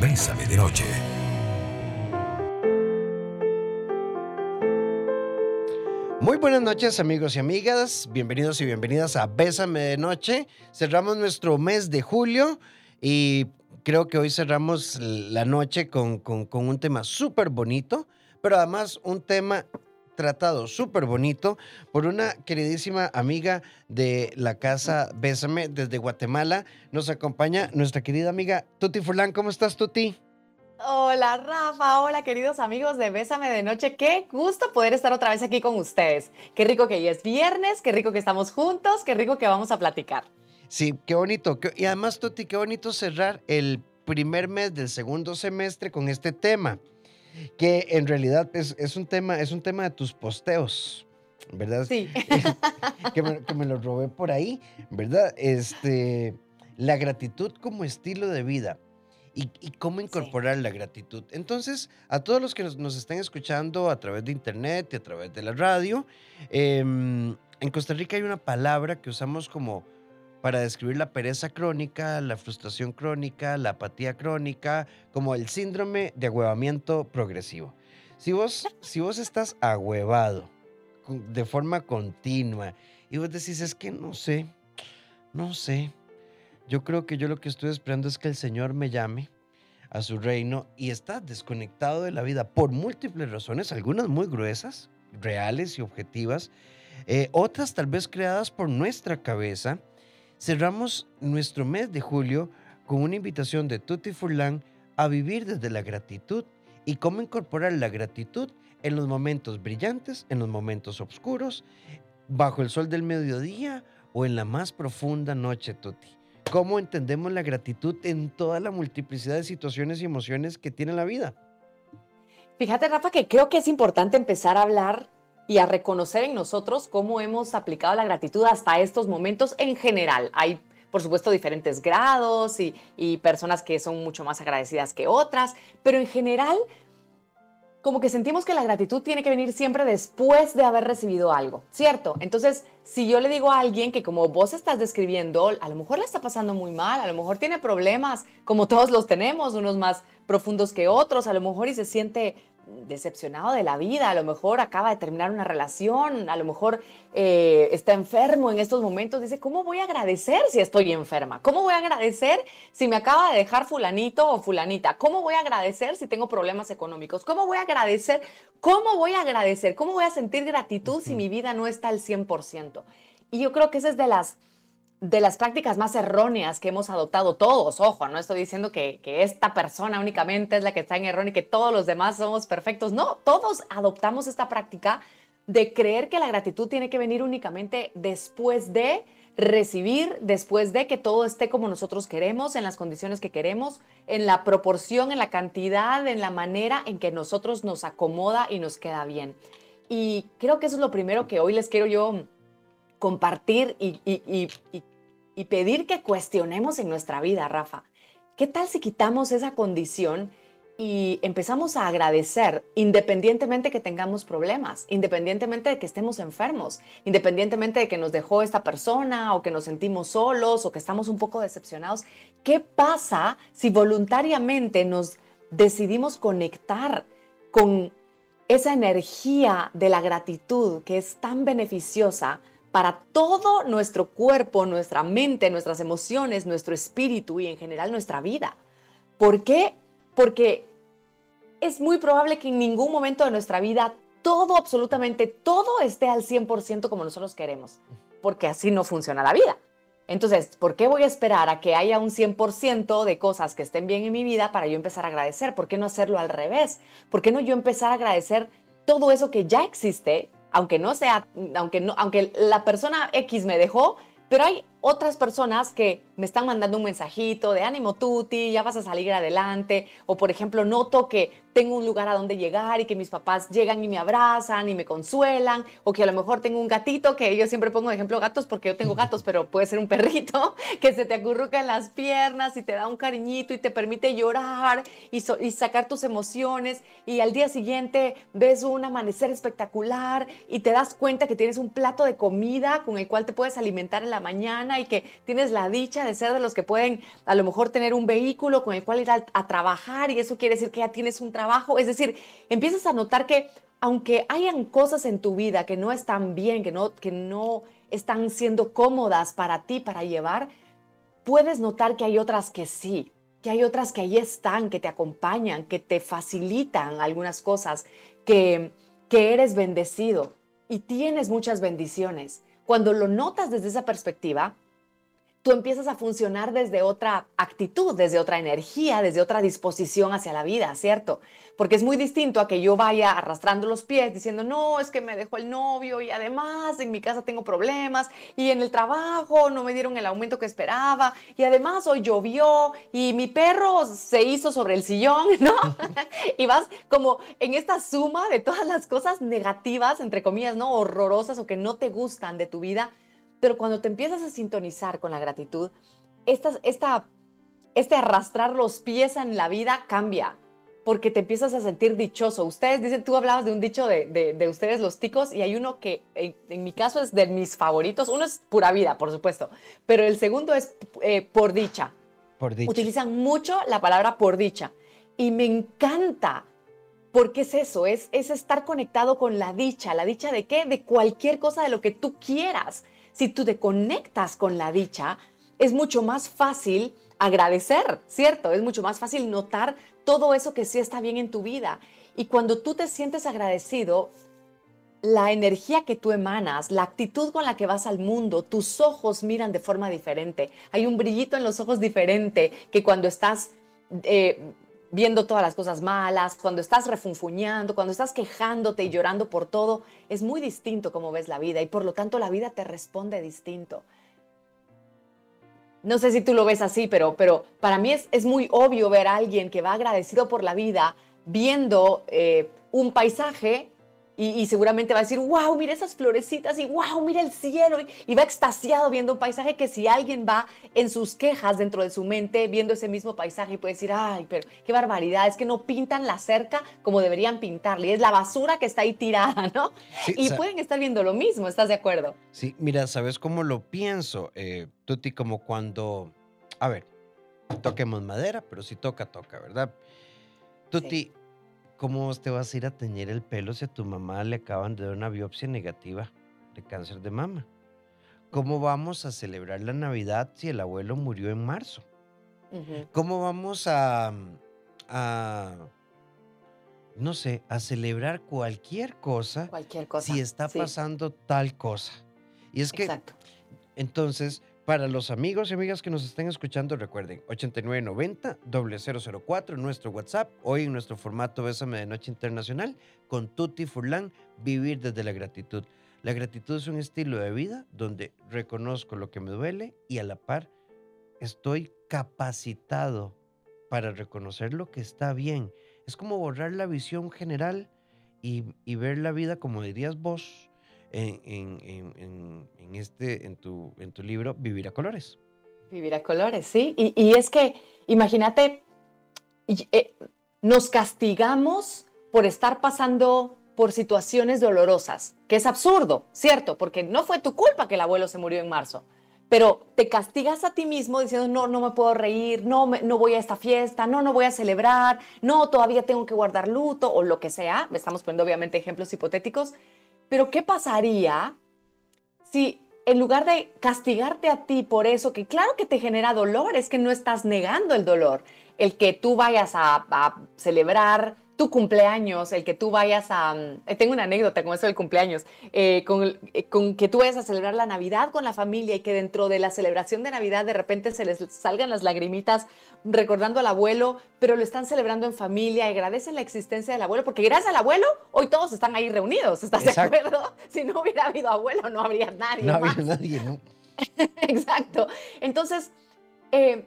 Bésame de Noche. Muy buenas noches amigos y amigas, bienvenidos y bienvenidas a Bésame de Noche. Cerramos nuestro mes de julio y creo que hoy cerramos la noche con, con, un tema súper bonito, pero además un tema tratado súper bonito por una queridísima amiga de la casa Bésame desde Guatemala. Nos acompaña nuestra querida amiga Tuti Furlan. ¿Cómo estás, Tuti? Hola Rafa, hola queridos amigos de Bésame de Noche, qué gusto poder estar otra vez aquí con ustedes. Qué rico que hoy es viernes, qué rico que estamos juntos, qué rico que vamos a platicar. Sí, qué bonito. Y además, Tuti, qué bonito cerrar el primer mes del segundo semestre con este tema que en realidad es, un, tema, es un tema de tus posteos, ¿verdad? Sí. que, me, lo robé por ahí, ¿verdad? Este, la gratitud como estilo de vida. Y, cómo incorporar la gratitud. Entonces, a todos los que nos, están escuchando a través de internet y a través de la radio, em, en Costa Rica hay una palabra que usamos como para describir la pereza crónica, la frustración crónica, la apatía crónica, como el síndrome de agüevamiento progresivo. Si vos, si vos estás agüevado de forma continua y vos decís, es que no sé, no sé, yo creo que yo lo que estoy esperando es que el Señor me llame a su reino y estás desconectado de la vida por múltiples razones, algunas muy gruesas, reales y objetivas, eh, otras tal vez creadas por nuestra cabeza, Cerramos nuestro mes de julio con una invitación de Tutti Furlan a vivir desde la gratitud y cómo incorporar la gratitud en los momentos brillantes, en los momentos oscuros, bajo el sol del mediodía o en la más profunda noche, Tutti. ¿Cómo entendemos la gratitud en toda la multiplicidad de situaciones y emociones que tiene la vida? Fíjate, Rafa, que creo que es importante empezar a hablar y a reconocer en nosotros cómo hemos aplicado la gratitud hasta estos momentos en general. Hay, por supuesto, diferentes grados y, personas que son mucho más agradecidas que otras, pero en general, como que sentimos que la gratitud tiene que venir siempre después de haber recibido algo, ¿cierto? Entonces, si yo le digo a alguien que como vos estás describiendo, a lo mejor la está pasando muy mal, a lo mejor tiene problemas, como todos los tenemos, unos más profundos que otros, a lo mejor y se siente decepcionado de la vida, a lo mejor acaba de terminar una relación, a lo mejor eh, está enfermo en estos momentos, dice, ¿cómo voy a agradecer si estoy enferma? ¿Cómo voy a agradecer si me acaba de dejar fulanito o fulanita? ¿Cómo voy a agradecer si tengo problemas económicos? ¿Cómo voy a agradecer? ¿Cómo voy a agradecer? ¿Cómo voy a sentir gratitud si mi vida no está al 100%? Y yo creo que esa es de las de las prácticas más erróneas que hemos adoptado todos. Ojo, no estoy diciendo que, esta persona únicamente es la que está en error y que todos los demás somos perfectos. No, todos adoptamos esta práctica de creer que la gratitud tiene que venir únicamente después de recibir, después de que todo esté como nosotros queremos, en las condiciones que queremos, en la proporción, en la cantidad, en la manera en que nosotros nos acomoda y nos queda bien. Y creo que eso es lo primero que hoy les quiero yo compartir y, pedir que cuestionemos en nuestra vida, Rafa. ¿Qué tal si quitamos esa condición y empezamos a agradecer independientemente que tengamos problemas, independientemente de que estemos enfermos, independientemente de que nos dejó esta persona o que nos sentimos solos o que estamos un poco decepcionados? ¿Qué pasa si voluntariamente nos decidimos conectar con esa energía de la gratitud que es tan beneficiosa? Para todo nuestro cuerpo, nuestra mente, nuestras emociones, nuestro espíritu y en general nuestra vida. ¿Por qué? Porque es muy probable que en ningún momento de nuestra vida todo, absolutamente todo esté al 100% como nosotros queremos, porque así no funciona la vida. Entonces, ¿por qué voy a esperar a que haya un 100% de cosas que estén bien en mi vida para yo empezar a agradecer? ¿Por qué no hacerlo al revés? ¿Por qué no yo empezar a agradecer todo eso que ya existe aunque no sea, aunque no, aunque la persona X me dejó, pero hay otras personas que me están mandando un mensajito de ánimo tuti, ya vas a salir adelante, o por ejemplo noto que tengo un lugar a donde llegar y que mis papás llegan y me abrazan y me consuelan, o que a lo mejor tengo un gatito, que yo siempre pongo de ejemplo gatos porque yo tengo gatos, pero puede ser un perrito, que se te acurruca en las piernas y te da un cariñito y te permite llorar y, y sacar tus emociones y al día siguiente ves un amanecer espectacular y te das cuenta que tienes un plato de comida con el cual te puedes alimentar en la mañana y que tienes la dicha de ser de los que pueden a lo mejor tener un vehículo con el cual ir a, a trabajar y eso quiere decir que ya tienes un trabajo. Es decir, empiezas a notar que aunque hayan cosas en tu vida que no están bien, que no, que no están siendo cómodas para ti, para llevar, puedes notar que hay otras que sí, que hay otras que ahí están, que te acompañan, que te facilitan algunas cosas, que, que eres bendecido y tienes muchas bendiciones. Cuando lo notas desde esa perspectiva, tú empiezas a funcionar desde otra actitud, desde otra energía, desde otra disposición hacia la vida, ¿cierto? Porque es muy distinto a que yo vaya arrastrando los pies diciendo, no, es que me dejó el novio y además en mi casa tengo problemas y en el trabajo no me dieron el aumento que esperaba y además hoy llovió y mi perro se hizo sobre el sillón, ¿no? y vas como en esta suma de todas las cosas negativas, entre comillas, ¿no? Horrorosas o que no te gustan de tu vida pero cuando te empiezas a sintonizar con la gratitud, esta, esta, este arrastrar los pies en la vida cambia, porque te empiezas a sentir dichoso. Ustedes dicen, tú hablabas de un dicho de, de, ustedes los ticos y hay uno que en, mi caso es de mis favoritos. Uno es pura vida, por supuesto, pero el segundo es eh, por dicha. Por dicha. Utilizan mucho la palabra por dicha y me encanta. Porque es eso, es, es estar conectado con la dicha. ¿La dicha de qué? De cualquier cosa de lo que tú quieras si tú te conectas con la dicha, es mucho más fácil agradecer, ¿cierto? Es mucho más fácil notar todo eso que sí está bien en tu vida. Y cuando tú te sientes agradecido, la energía que tú emanas, la actitud con la que vas al mundo, tus ojos miran de forma diferente. Hay un brillito en los ojos diferente que cuando estás eh, viendo todas las cosas malas, cuando estás refunfuñando, cuando estás quejándote y llorando por todo, es muy distinto como ves la vida y por lo tanto la vida te responde distinto. No sé si tú lo ves así, pero, pero para mí es, es muy obvio ver a alguien que va agradecido por la vida viendo eh, un paisaje y, seguramente va a decir, wow, mira esas florecitas y wow, mira el cielo. Y, va extasiado viendo un paisaje que si alguien va en sus quejas dentro de su mente viendo ese mismo paisaje y puede decir, ay, pero qué barbaridad, es que no pintan la cerca como deberían pintarle. Es la basura que está ahí tirada, ¿no? y pueden estar viendo lo mismo, ¿estás de acuerdo? Sí, mira, ¿sabes cómo lo pienso, eh, Tuti? Como cuando, a ver, toquemos madera, pero si toca, toca, ¿verdad? Tuti, ¿Cómo te vas a ir a teñir el pelo si a tu mamá le acaban de dar una biopsia negativa de cáncer de mama? ¿Cómo vamos a celebrar la Navidad si el abuelo murió en marzo? ¿Cómo vamos a, no sé, a celebrar cualquier cosa, cualquier cosa si está pasando tal cosa? Y es que, Exacto. entonces, para los amigos y amigas que nos estén escuchando, recuerden 8990-004, nuestro WhatsApp, hoy en nuestro formato Bésame de Noche Internacional, con Tutti Furlan, vivir desde la gratitud. La gratitud es un estilo de vida donde reconozco lo que me duele y a la par estoy capacitado para reconocer lo que está bien. Es como borrar la visión general y ver la vida, como dirías vos, en, este, en, tu, en tu libro Vivir a Colores. Vivir a Colores, sí. Y, es que, imagínate, eh, nos castigamos por estar pasando por situaciones dolorosas, que es absurdo, ¿cierto? Porque no fue tu culpa que el abuelo se murió en marzo, pero te castigas a ti mismo diciendo, no, no me puedo reír, no, no voy a esta fiesta, no, no voy a celebrar, no, todavía tengo que guardar luto o lo que sea. Estamos poniendo obviamente ejemplos hipotéticos, pero ¿qué pasaría si en lugar de castigarte a ti por eso, que claro que te genera dolor, es que no estás negando el dolor, el que tú vayas a, celebrar tu cumpleaños, el que tú vayas a... Mm, tengo una anécdota con eso del cumpleaños, eh, con, eh, con, que tú vayas a celebrar la Navidad con la familia y que dentro de la celebración de Navidad de repente se les salgan las lagrimitas recordando al abuelo, pero lo están celebrando en familia y agradecen la existencia del abuelo, porque gracias al abuelo hoy todos están ahí reunidos, ¿estás de acuerdo? Si no hubiera habido abuelo no habría nadie. No habría nadie, ¿no? Exacto. Entonces, eh,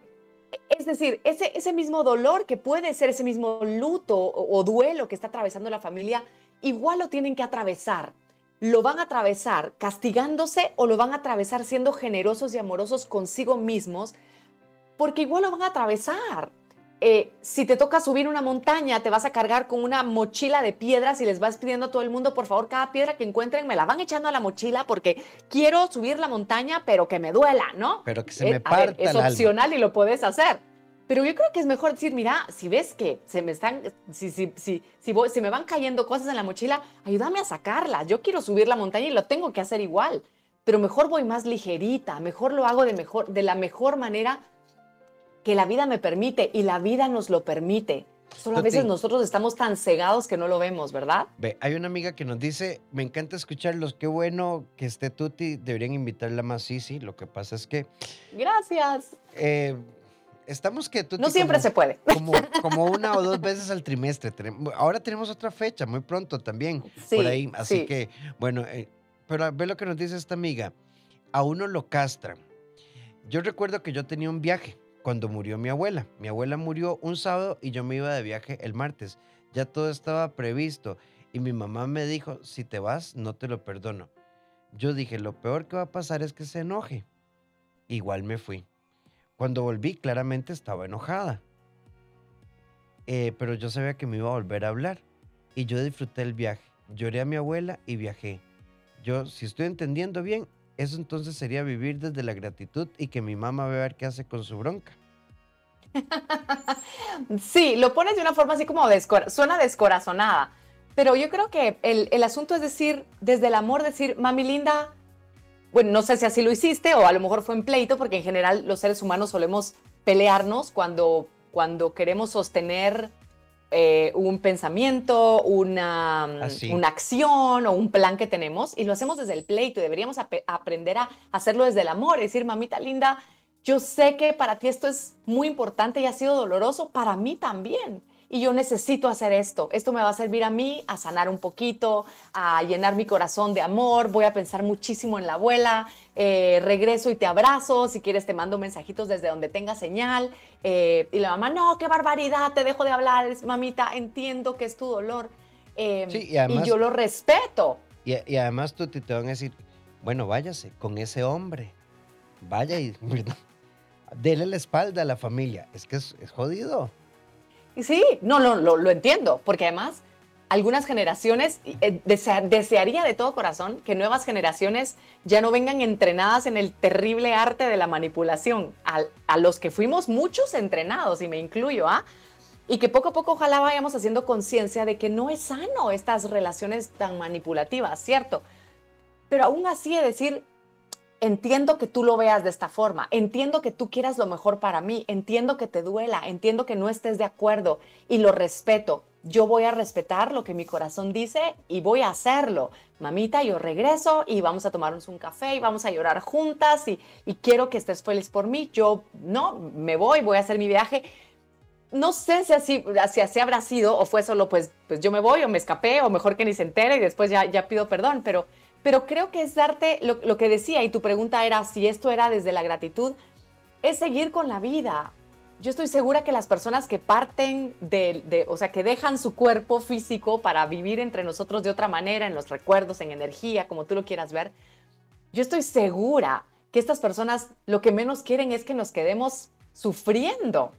es decir, ese, ese mismo dolor que puede ser ese mismo luto o, duelo que está atravesando la familia, igual lo tienen que atravesar. Lo van a atravesar castigándose o lo van a atravesar siendo generosos y amorosos consigo mismos, porque igual lo van a atravesar. Eh, si te toca subir una montaña, te vas a cargar con una mochila de piedras y les vas pidiendo a todo el mundo, por favor, cada piedra que encuentren me la van echando a la mochila porque quiero subir la montaña, pero que me duela, ¿no? Pero que se me parta Es opcional y lo puedes hacer. Pero yo creo que es mejor decir, mira, si ves que se me están, si, si, si, si, si me van cayendo cosas en la mochila, ayúdame a sacarlas. Yo quiero subir la montaña y lo tengo que hacer igual. Pero mejor voy más ligerita, mejor lo hago de, mejor, de la mejor manera que la vida me permite y la vida nos lo permite. Solo a veces nosotros estamos tan cegados que no lo vemos, ¿verdad? Ve, hay una amiga que nos dice, me encanta escucharlos, qué bueno que esté Tuti, deberían invitarla más, sí, sí, lo que pasa es que... Gracias. Eh, estamos que Tuti... No siempre se puede. Como, como, una o dos veces al trimestre. Ahora tenemos otra fecha, muy pronto también, por ahí. Así que, bueno, eh, pero ve lo que nos dice esta amiga, a uno lo castran. Yo recuerdo que yo tenía un viaje cuando murió mi abuela. Mi abuela murió un sábado y yo me iba de viaje el martes. Ya todo estaba previsto y mi mamá me dijo, si te vas, no te lo perdono. Yo dije, lo peor que va a pasar es que se enoje. Igual me fui. Cuando volví, claramente estaba enojada. Eh, pero yo sabía que me iba a volver a hablar. Y yo disfruté el viaje. Lloré a mi abuela y viajé. Yo, si estoy entendiendo bien, eso entonces sería vivir desde la gratitud y que mi mamá vea qué hace con su bronca. Sí, lo pones de una forma así como suena descorazonada, pero yo creo que el, el, asunto es decir, desde el amor, decir, mami linda, bueno, no sé si así lo hiciste o a lo mejor fue en pleito, porque en general los seres humanos solemos pelearnos cuando, cuando queremos sostener eh, un pensamiento, una, mm, una, acción o un plan que tenemos y lo hacemos desde el pleito y deberíamos aprender a hacerlo desde el amor decir, mamita linda, yo sé que para ti esto es muy importante y ha sido doloroso, para mí también y yo necesito hacer esto. Esto me va a servir a mí a sanar un poquito, a llenar mi corazón de amor. Voy a pensar muchísimo en la abuela. Eh, regreso y te abrazo. Si quieres, te mando mensajitos desde donde tenga señal. Eh, y la mamá, no, qué barbaridad, te dejo de hablar. mamita, entiendo que es tu dolor. Em, y, yo lo respeto. Y, además tú te, van a decir, bueno, váyase con ese hombre. Vaya y dele la espalda a la familia. Es que es jodido. Sí, no, lo, entiendo, porque además algunas generaciones, eh, desearía de todo corazón que nuevas generaciones ya no vengan entrenadas en el terrible arte de la manipulación, a, a los que fuimos muchos entrenados, y me incluyo, ¿ah? Y que poco a poco ojalá vayamos haciendo conciencia de que no es sano estas relaciones tan manipulativas, ¿cierto? Pero aún así de decir, entiendo que tú lo veas de esta forma, entiendo que tú quieras lo mejor para mí, entiendo que te duela, entiendo que no estés de acuerdo y lo respeto. Yo voy a respetar lo que mi corazón dice y voy a hacerlo. Mamita, yo regreso y vamos a tomarnos un café y vamos a llorar juntas y, quiero que estés feliz por mí. Yo no, me voy, voy a hacer mi viaje. No sé si así, si así habrá sido o fue solo pues, pues yo me voy o me escapé o mejor que ni se entere y después ya, ya pido perdón, pero pero creo que es darte lo, que decía y tu pregunta era si esto era desde la gratitud, es seguir con la vida. Yo estoy segura que las personas que parten de, o sea, que dejan su cuerpo físico para vivir entre nosotros de otra manera, en los recuerdos, en energía, como tú lo quieras ver, yo estoy segura que estas personas lo que menos quieren es que nos quedemos sufriendo.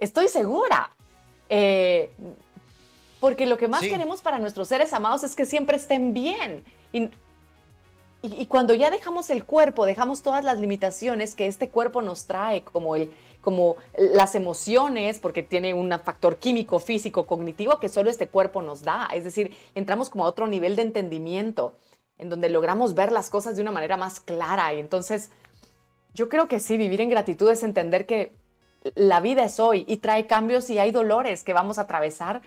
Estoy segura. Eh, porque lo que más queremos para nuestros seres amados es que siempre estén bien. Y y, cuando ya dejamos el cuerpo, dejamos todas las limitaciones que este cuerpo nos trae, como, el, como las emociones, porque tiene un factor químico, físico, cognitivo que solo este cuerpo nos da. Es decir, entramos como a otro nivel de entendimiento, en donde logramos ver las cosas de una manera más clara. Y entonces, yo creo que sí, vivir en gratitud es entender que la vida es hoy y trae cambios y hay dolores que vamos a atravesar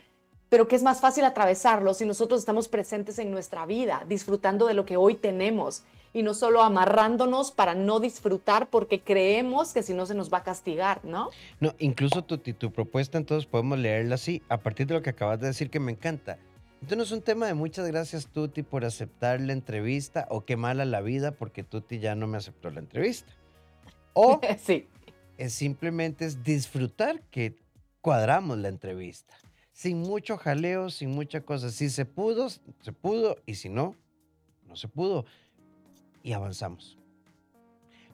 pero que es más fácil atravesarlo si nosotros estamos presentes en nuestra vida, disfrutando de lo que hoy tenemos y no solo amarrándonos para no disfrutar porque creemos que si no se nos va a castigar, ¿no? No, incluso tu, tu propuesta entonces podemos leerla así, a partir de lo que acabas de decir que me encanta. Entonces no es un tema de muchas gracias Tuti por aceptar la entrevista o qué mala la vida porque Tuti ya no me aceptó la entrevista. O sí. es simplemente es disfrutar que cuadramos la entrevista sin mucho jaleo, sin mucha cosa. Si se pudo, se pudo, y si no, no se pudo. Y avanzamos.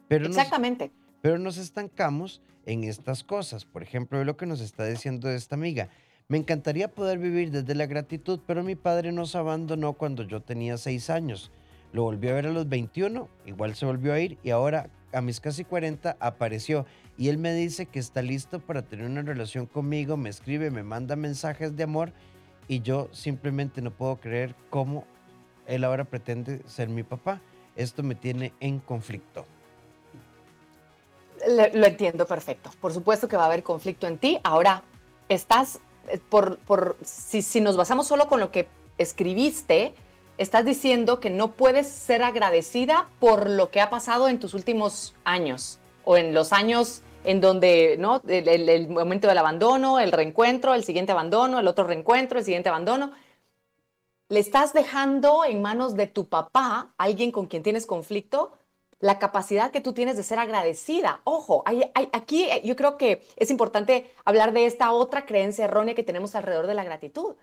Pero Exactamente. pero nos estancamos en estas cosas. Por ejemplo, lo que nos está diciendo esta amiga. Me encantaría poder vivir desde la gratitud, pero mi padre nos abandonó cuando yo tenía seis años. Lo volví a ver a los 21, igual se volvió a ir y ahora a mis casi 40 apareció y él me dice que está listo para tener una relación conmigo, me escribe, me manda mensajes de amor y yo simplemente no puedo creer cómo él ahora pretende ser mi papá. Esto me tiene en conflicto. lo entiendo perfecto. Por supuesto que va a haber conflicto en ti. Ahora, estás, eh, por, por si, si nos basamos solo con lo que escribiste, estás diciendo que no puedes ser agradecida por lo que ha pasado en tus últimos años o en los años en donde, ¿no? El, momento del abandono, el reencuentro, el siguiente abandono, el otro reencuentro, el siguiente abandono. Le estás dejando en manos de tu papá, alguien con quien tienes conflicto, la capacidad que tú tienes de ser agradecida. Ojo, aquí eh, yo creo que es importante hablar de esta otra creencia errónea que tenemos alrededor de la gratitud,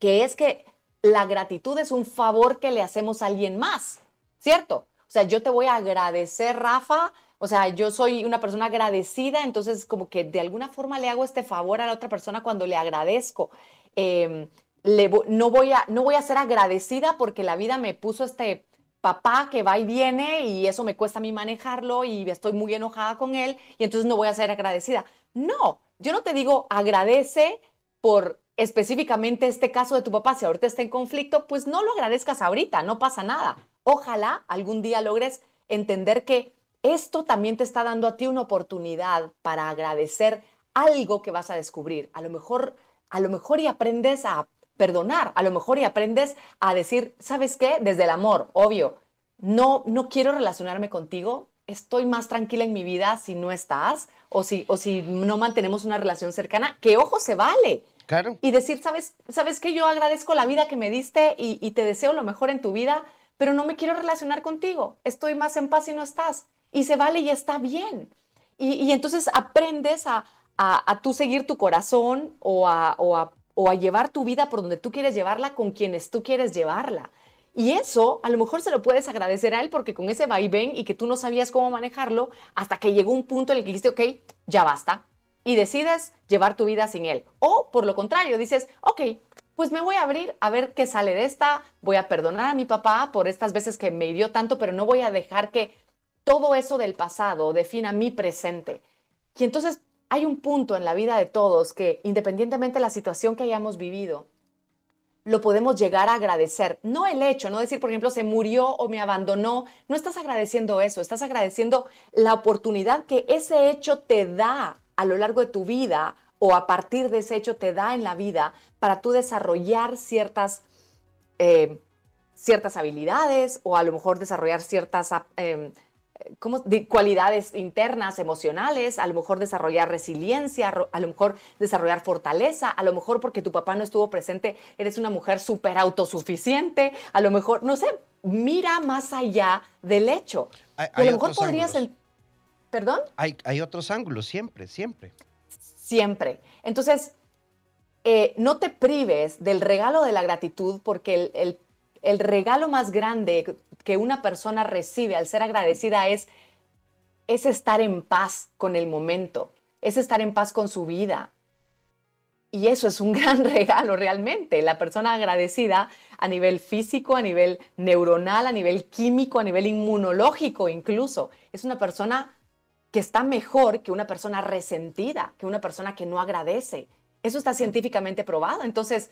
que es que la gratitud es un favor que le hacemos a alguien más, ¿cierto? O sea, yo te voy a agradecer, Rafa, o sea, yo soy una persona agradecida, entonces como que de alguna forma le hago este favor a la otra persona cuando le agradezco. Em, no, voy a, no voy a ser agradecida porque la vida me puso este papá que va y viene y eso me cuesta a mí manejarlo y estoy muy enojada con él y entonces no voy a ser agradecida. No, yo no te digo agradece por específicamente este caso de tu papá, si ahorita está en conflicto, pues no lo agradezcas ahorita, no pasa nada. Ojalá algún día logres entender que esto también te está dando a ti una oportunidad para agradecer algo que vas a descubrir. A lo mejor, a lo mejor y aprendes a perdonar, a lo mejor y aprendes a decir, ¿sabes qué? Desde el amor, obvio. No no quiero relacionarme contigo, estoy más tranquila en mi vida si no estás o si o si no mantenemos una relación cercana, que ojo se vale. Claro. Y decir, ¿sabes sabes que yo agradezco la vida que me diste y, y te deseo lo mejor en tu vida, pero no me quiero relacionar contigo. Estoy más en paz si no estás y se vale y está bien. Y, entonces aprendes a, a, tú seguir tu corazón o a, o, o a llevar tu vida por donde tú quieres llevarla con quienes tú quieres llevarla. Y eso a lo mejor se lo puedes agradecer a él porque con ese vaivén y que tú no sabías cómo manejarlo hasta que llegó un punto en el que dijiste, ok, ya basta. Y decides llevar tu vida sin él. O por lo contrario, dices, ok, pues me voy a abrir a ver qué sale de esta, voy a perdonar a mi papá por estas veces que me hirió tanto, pero no voy a dejar que todo eso del pasado defina mi presente. Y entonces hay un punto en la vida de todos que independientemente de la situación que hayamos vivido, lo podemos llegar a agradecer. No el hecho, no decir, por ejemplo, se murió o me abandonó. No estás agradeciendo eso, estás agradeciendo la oportunidad que ese hecho te da a lo largo de tu vida o a partir de ese hecho te da en la vida para tú desarrollar ciertas, eh, ciertas habilidades o a lo mejor desarrollar ciertas... Eh, ¿cómo? De cualidades internas, emocionales, a lo mejor desarrollar resiliencia, a lo mejor desarrollar fortaleza, a lo mejor porque tu papá no estuvo presente, eres una mujer súper autosuficiente, a lo mejor, no sé, mira más allá del hecho. a lo mejor podrías... El, ¿Perdón? Hay, hay otros ángulos, siempre, siempre. Siempre. Entonces, eh, no te prives del regalo de la gratitud porque el, el, el regalo más grande que una persona recibe al ser agradecida es, es estar en paz con el momento, es estar en paz con su vida. Y eso es un gran regalo realmente. La persona agradecida a nivel físico, a nivel neuronal, a nivel químico, a nivel inmunológico incluso, es una persona que está mejor que una persona resentida, que una persona que no agradece. Eso está científicamente probado. Entonces,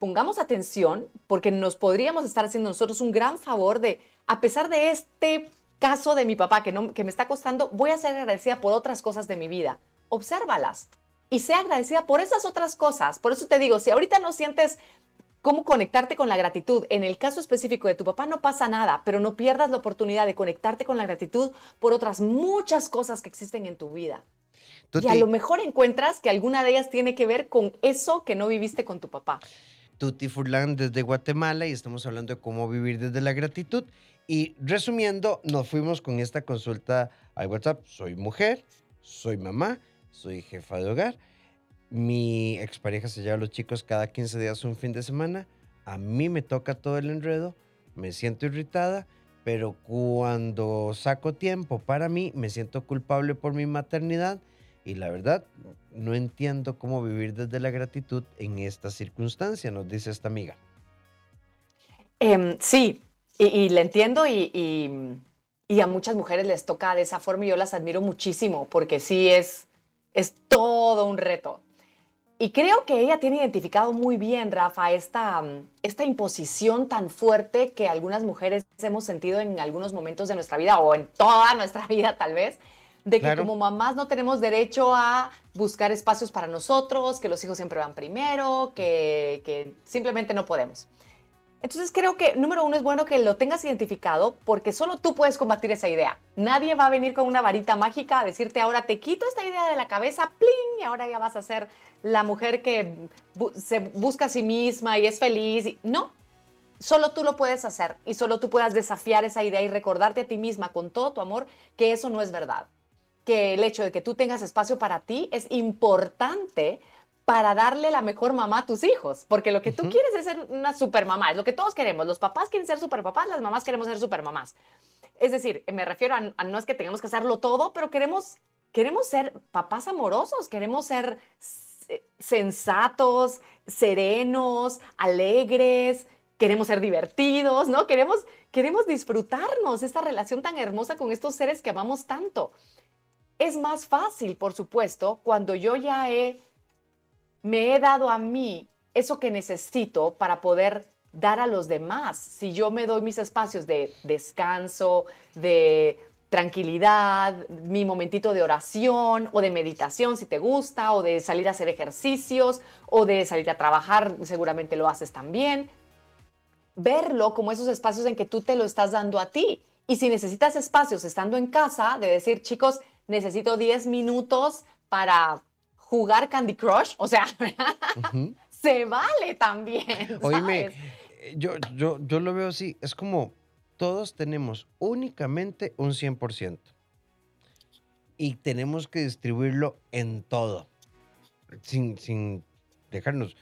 pongamos atención porque nos podríamos estar haciendo nosotros un gran favor de, a pesar de este caso de mi papá que, no, que me está costando, voy a ser agradecida por otras cosas de mi vida. Obsérvalas y sea agradecida por esas otras cosas. Por eso te digo, si ahorita no sientes cómo conectarte con la gratitud, en el caso específico de tu papá no pasa nada, pero no pierdas la oportunidad de conectarte con la gratitud por otras muchas cosas que existen en tu vida. y a lo mejor encuentras que alguna de ellas tiene que ver con eso que no viviste con tu papá. Tuti Furlan desde Guatemala y estamos hablando de cómo vivir desde la gratitud. Y resumiendo, nos fuimos con esta consulta al WhatsApp. Soy mujer, soy mamá, soy jefa de hogar. Mi expareja se lleva los chicos cada 15 días un fin de semana. A mí me toca todo el enredo, me siento irritada, pero cuando saco tiempo para mí, me siento culpable por mi maternidad y la verdad, no entiendo cómo vivir desde la gratitud en esta circunstancia, nos dice esta amiga. Em, sí, y, le entiendo y, a muchas mujeres les toca de esa forma y yo las admiro muchísimo porque sí es, es todo un reto. Y creo que ella tiene identificado muy bien, Rafa, esta, esta imposición tan fuerte que algunas mujeres hemos sentido en algunos momentos de nuestra vida o en toda nuestra vida tal vez, de que como mamás no tenemos derecho a buscar espacios para nosotros, que los hijos siempre van primero, que, que simplemente no podemos. Entonces creo que, número uno, es bueno que lo tengas identificado porque solo tú puedes combatir esa idea. Nadie va a venir con una varita mágica a decirte ahora te quito esta idea de la cabeza, ¡pling! Y ahora ya vas a ser la mujer que se busca a sí misma y es feliz. No, solo tú lo puedes hacer y solo tú puedas desafiar esa idea y recordarte a ti misma con todo tu amor que eso no es verdad. Que el hecho de que tú tengas espacio para ti es importante para darle la mejor mamá a tus hijos, porque lo que tú quieres es ser una super mamá, es lo que todos queremos. Los papás quieren ser super papás, las mamás queremos ser super mamás. Es decir, me refiero a, no es que tengamos que hacerlo todo, pero queremos, queremos ser papás amorosos, queremos ser sensatos, serenos, alegres, queremos ser divertidos, ¿no? Queremos, queremos disfrutarnos esta relación tan hermosa con estos seres que amamos tanto. Es más fácil, por supuesto, cuando yo ya he me he dado a mí eso que necesito para poder dar a los demás. Si yo me doy mis espacios de descanso, de tranquilidad, mi momentito de oración o de meditación si te gusta, o de salir a hacer ejercicios, o de salir a trabajar, seguramente lo haces también. Verlo como esos espacios en que tú te lo estás dando a ti. Y si necesitas espacios estando en casa, de decir, chicos, necesito 10 minutos para jugar Candy Crush, o sea, se vale también. Oíme, eh, yo, yo, yo lo veo así, es como todos tenemos únicamente un 100% y tenemos que distribuirlo en todo, sin, sin dejarnos.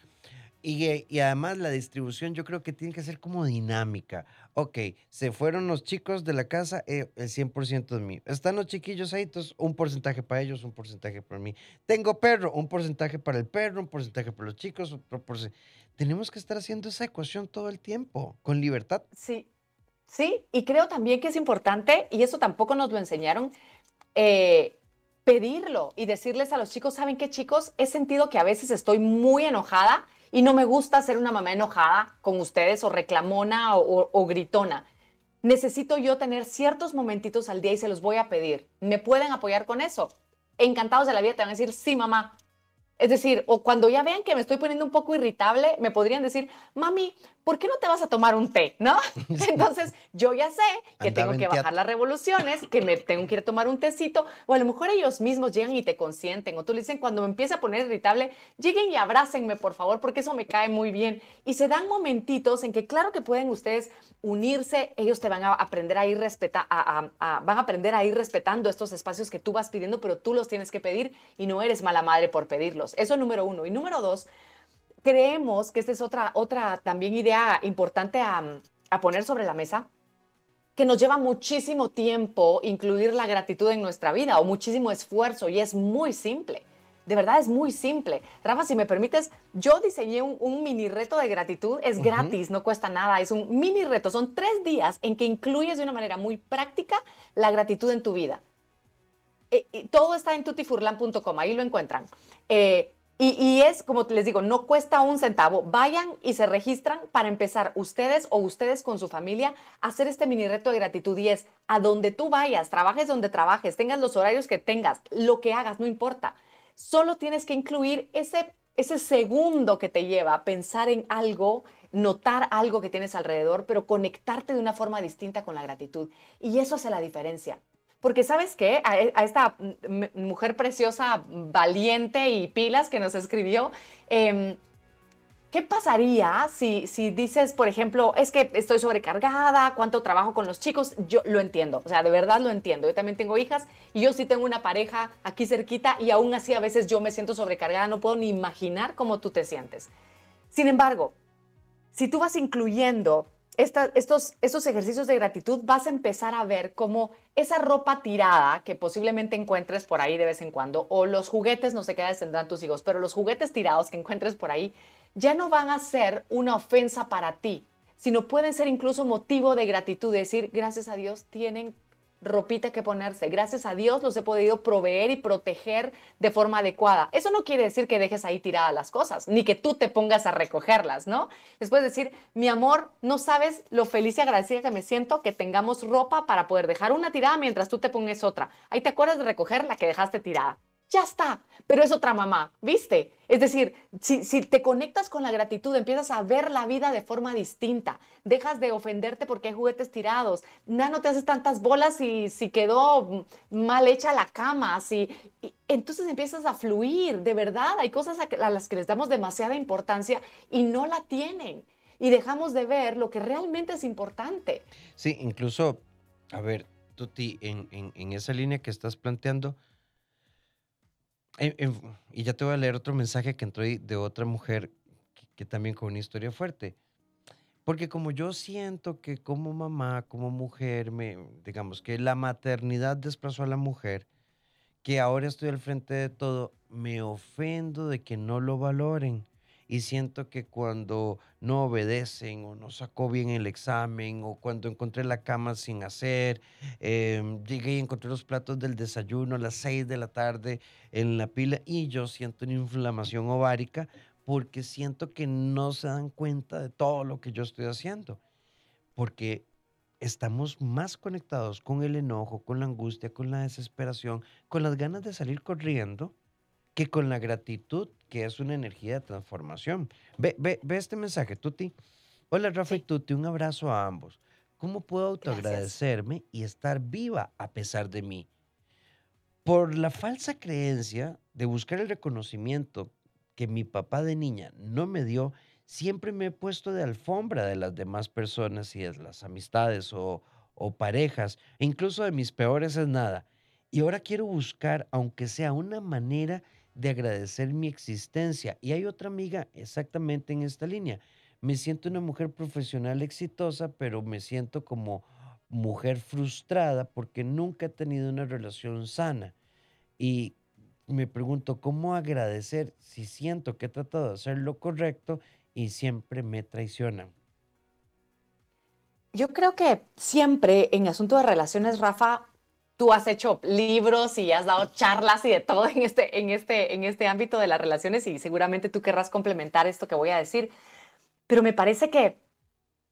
Y, y, además la distribución yo creo que tiene que ser como dinámica. Ok, se fueron los chicos de la casa, eh, el 100% de mí. Están los chiquillos ahí, entonces un porcentaje para ellos, un porcentaje para mí. Tengo perro, un porcentaje para el perro, un porcentaje para los chicos. Otro Tenemos que estar haciendo esa ecuación todo el tiempo, con libertad. Sí, sí, y creo también que es importante, y eso tampoco nos lo enseñaron, eh, pedirlo y decirles a los chicos, ¿saben qué chicos? He sentido que a veces estoy muy enojada y no me gusta ser una mamá enojada con ustedes o reclamona o, gritona. Necesito yo tener ciertos momentitos al día y se los voy a pedir. ¿Me pueden apoyar con eso? Encantados de la vida te van a decir, sí, mamá, es decir, o cuando ya vean que me estoy poniendo un poco irritable, me podrían decir, mami, ¿por qué no te vas a tomar un té? ¿No? Entonces, yo ya sé que tengo que bajar las revoluciones, que me tengo que ir a tomar un tecito, o a lo mejor ellos mismos llegan y te consienten, o tú le dicen, cuando me empieza a poner irritable, lleguen y abrácenme, por favor, porque eso me cae muy bien. Y se dan momentitos en que, claro que pueden ustedes unirse, ellos te van a aprender a ir respeta, van a aprender a ir respetando estos espacios que tú vas pidiendo, pero tú los tienes que pedir y no eres mala madre por pedirlos. Eso es número uno. Y número dos, creemos que esta es otra, otra también idea importante a, a poner sobre la mesa, que nos lleva muchísimo tiempo incluir la gratitud en nuestra vida o muchísimo esfuerzo y es muy simple. De verdad es muy simple. Rafa, si me permites, yo diseñé un, mini reto de gratitud. Es gratis, no cuesta nada. Es un mini reto. Son tres días en que incluyes de una manera muy práctica la gratitud en tu vida. Eh, todo está en tutifurlan.com, ahí lo encuentran. Eh, y, es, como les digo, no cuesta un centavo. Vayan y se registran para empezar ustedes o ustedes con su familia a hacer este mini reto de gratitud. Y es a donde tú vayas, trabajes donde trabajes, tengas los horarios que tengas, lo que hagas, no importa solo tienes que incluir ese, ese segundo que te lleva a pensar en algo, notar algo que tienes alrededor, pero conectarte de una forma distinta con la gratitud. Y eso hace la diferencia. Porque sabes qué, a, esta mujer preciosa, valiente y pilas que nos escribió, eh, ¿Qué pasaría si, si dices, por ejemplo, es que estoy sobrecargada, cuánto trabajo con los chicos? Yo lo entiendo, o sea, de verdad lo entiendo. Yo también tengo hijas y yo sí tengo una pareja aquí cerquita y aún así a veces yo me siento sobrecargada, no puedo ni imaginar cómo tú te sientes. Sin embargo, si tú vas incluyendo estos, estos ejercicios de gratitud vas a empezar a ver cómo esa ropa tirada que posiblemente encuentres por ahí de vez en cuando, o los juguetes, no sé qué tendrán tus hijos, pero los juguetes tirados que encuentres por ahí ya no van a ser una ofensa para ti, sino pueden ser incluso motivo de gratitud, decir, gracias a Dios tienen ropita que ponerse. Gracias a Dios los he podido proveer y proteger de forma adecuada. Eso no quiere decir que dejes ahí tiradas las cosas, ni que tú te pongas a recogerlas, ¿no? Después decir, mi amor, no sabes lo feliz y agradecida que me siento que tengamos ropa para poder dejar una tirada mientras tú te pones otra. Ahí te acuerdas de recoger la que dejaste tirada ya está, pero es otra mamá, ¿viste? Es decir, si, te conectas con la gratitud, empiezas a ver la vida de forma distinta, dejas de ofenderte porque hay juguetes tirados, ya no te haces tantas bolas y si quedó mal hecha la cama, si, entonces empiezas a fluir, de verdad, hay cosas a, las que les damos demasiada importancia y no la tienen. Y dejamos de ver lo que realmente es importante. Sí, incluso, a ver, Tuti, en, en esa línea que estás planteando, y ya te voy a leer otro mensaje que entró de otra mujer que, también con una historia fuerte. Porque como yo siento que como mamá, como mujer, me, digamos que la maternidad desplazó a la mujer, que ahora estoy al frente de todo, me ofendo de que no lo valoren y siento que cuando no obedecen o no sacó bien el examen o cuando encontré la cama sin hacer, em, llegué y encontré los platos del desayuno a las 6 de la tarde en la pila y yo siento una inflamación ovárica porque siento que no se dan cuenta de todo lo que yo estoy haciendo. Porque estamos más conectados con el enojo, con la angustia, con la desesperación, con las ganas de salir corriendo que con la gratitud, que es una energía de transformación. Ve, ve, ve este mensaje, Tuti. Hola, Rafa y Tuti, un abrazo a ambos. ¿Cómo puedo autoagradecerme y estar viva a pesar de mí? Por la falsa creencia de buscar el reconocimiento que mi papá de niña no me dio, siempre me he puesto de alfombra de las demás personas y de las amistades o, o parejas, e incluso de mis peores es nada. Y ahora quiero buscar, aunque sea una manera de agradecer mi existencia. Y hay otra amiga exactamente en esta línea. Me siento una mujer profesional exitosa, pero me siento como mujer frustrada porque nunca he tenido una relación sana. Y me pregunto, ¿cómo agradecer si siento que he tratado de hacer lo correcto y siempre me traicionan? Yo creo que siempre en asunto de relaciones, Rafa, tú has hecho libros y has dado charlas y de todo en este, en este, en este ámbito de las relaciones y seguramente tú querrás complementar esto que voy a decir. Pero me parece que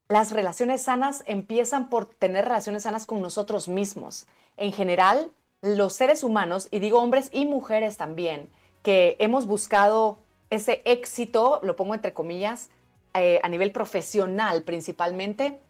las relaciones sanas empiezan por tener relaciones sanas con nosotros mismos. En general, los seres humanos, y digo hombres y mujeres también, que hemos buscado ese éxito, lo pongo entre comillas, eh, a nivel profesional principalmente,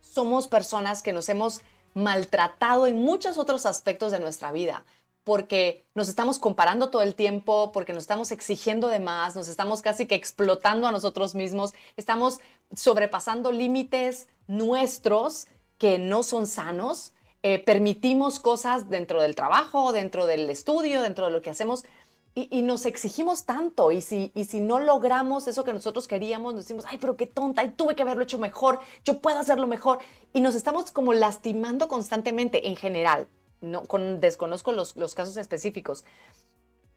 somos personas que nos hemos maltratado en muchos otros aspectos de nuestra vida, porque nos estamos comparando todo el tiempo, porque nos estamos exigiendo de más, nos estamos casi que explotando a nosotros mismos, estamos sobrepasando límites nuestros que no son sanos, eh, permitimos cosas dentro del trabajo, dentro del estudio, dentro de lo que hacemos y, nos exigimos tanto y si, y si no logramos eso que nosotros queríamos, nos decimos, ay, pero qué tonta, y tuve que haberlo hecho mejor, yo puedo hacerlo mejor. Y nos estamos como lastimando constantemente en general. No, con, desconozco los, los casos específicos.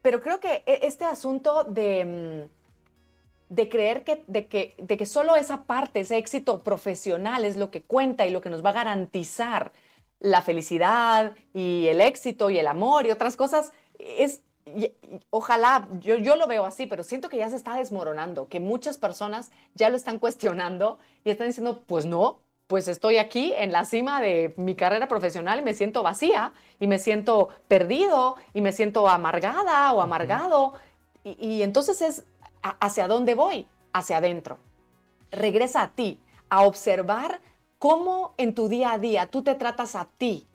Pero creo que e, este asunto de, mm, de creer que de, que, de que solo esa parte, ese éxito profesional es lo que cuenta y lo que nos va a garantizar la felicidad y el éxito y el amor y otras cosas, es ojalá, yo, yo lo veo así, pero siento que ya se está desmoronando, que muchas personas ya lo están cuestionando y están diciendo, pues no, pues estoy aquí en la cima de mi carrera profesional y me siento vacía y me siento perdido y me siento amargada o amargado. y, y, entonces es hacia dónde voy, hacia adentro. Regresa a ti, a observar cómo en tu día a día tú te tratas a ti,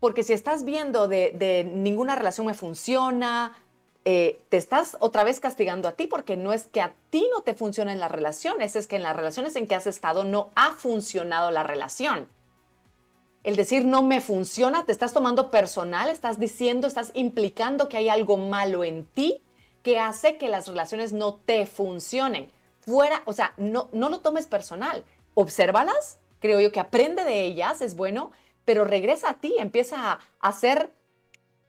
porque si estás viendo de, ninguna relación me funciona, eh, te estás otra vez castigando a ti porque no es que a ti no te funcionen las relaciones, es que en las relaciones en que has estado no ha funcionado la relación. El decir no me funciona, te estás tomando personal, estás diciendo, estás implicando que hay algo malo en ti que hace que las relaciones no te funcionen. Fuera, o sea, no, no lo tomes personal. obsérvalas, creo yo que aprende de ellas, es bueno, pero regresa a ti, empieza a, ser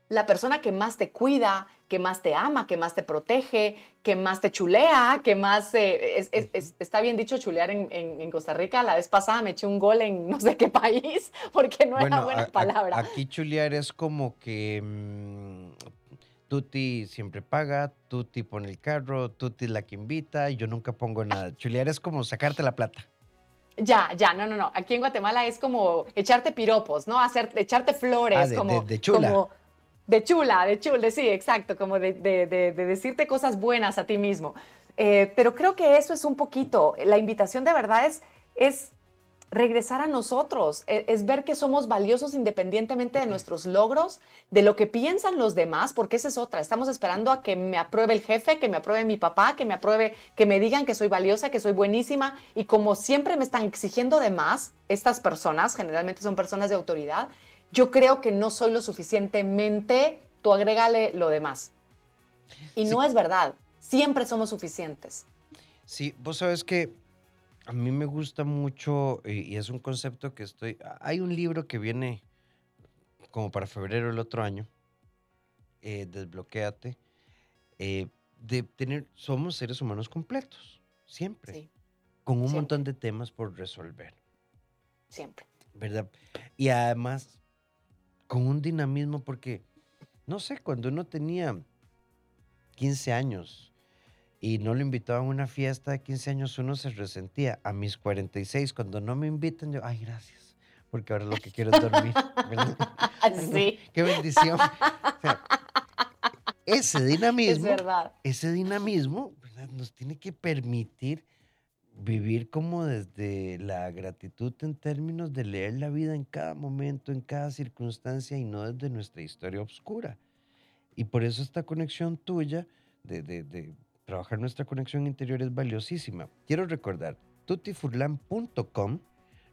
la persona que más te cuida, que más te ama, que más te protege, que más te chulea, que más... Eh, está bien dicho chulear en, Costa Rica. La vez pasada me eché un gol en no sé qué país porque no era buena palabra. aquí chulear es como que mm, Tuti siempre paga, Tuti pone el carro, Tuti es la que invita y yo nunca pongo nada. Chulear es como sacarte la plata. Ya, ya, no, no, no. Aquí en Guatemala es como echarte piropos, ¿no? Hacer, echarte flores, ah, como, de, chula. Como de chula, de chula, sí, exacto, como de, decirte cosas buenas a ti mismo. Eh, pero creo que eso es un poquito, la invitación de verdad es, es regresar a nosotros, e, es, ver que somos valiosos independientemente de nuestros logros, de lo que piensan los demás, porque esa es otra. Estamos esperando a que me apruebe el jefe, que me apruebe mi papá, que me apruebe, que me digan que soy valiosa, que soy buenísima. Y como siempre me están exigiendo de más, estas personas, generalmente son personas de autoridad, yo creo que no soy lo suficientemente, tú agrégale lo demás. Y no es verdad, siempre somos suficientes. Sí, vos sabes que a mí me gusta mucho y es un concepto que estoy... Hay un libro que viene como para febrero del otro año, eh, Desbloquéate, eh, de tener, somos seres humanos completos, siempre, con un montón de temas por resolver. Siempre. ¿Verdad? Y además, con un dinamismo, porque, no sé, cuando uno tenía 15 años, y no lo invitaban a una fiesta de 15 años, uno se resentía. A mis 46, cuando no me invitan, yo, ay, gracias, porque ahora lo que quiero es dormir. Sí. Qué bendición. ese dinamismo, ese dinamismo nos tiene que permitir vivir como desde la gratitud en términos de leer la vida en cada momento, en cada circunstancia y no desde nuestra historia oscura. Y por eso esta conexión tuya de, de, de Trabajar nuestra conexión interior es valiosísima. Quiero recordar, tutifurlan.com,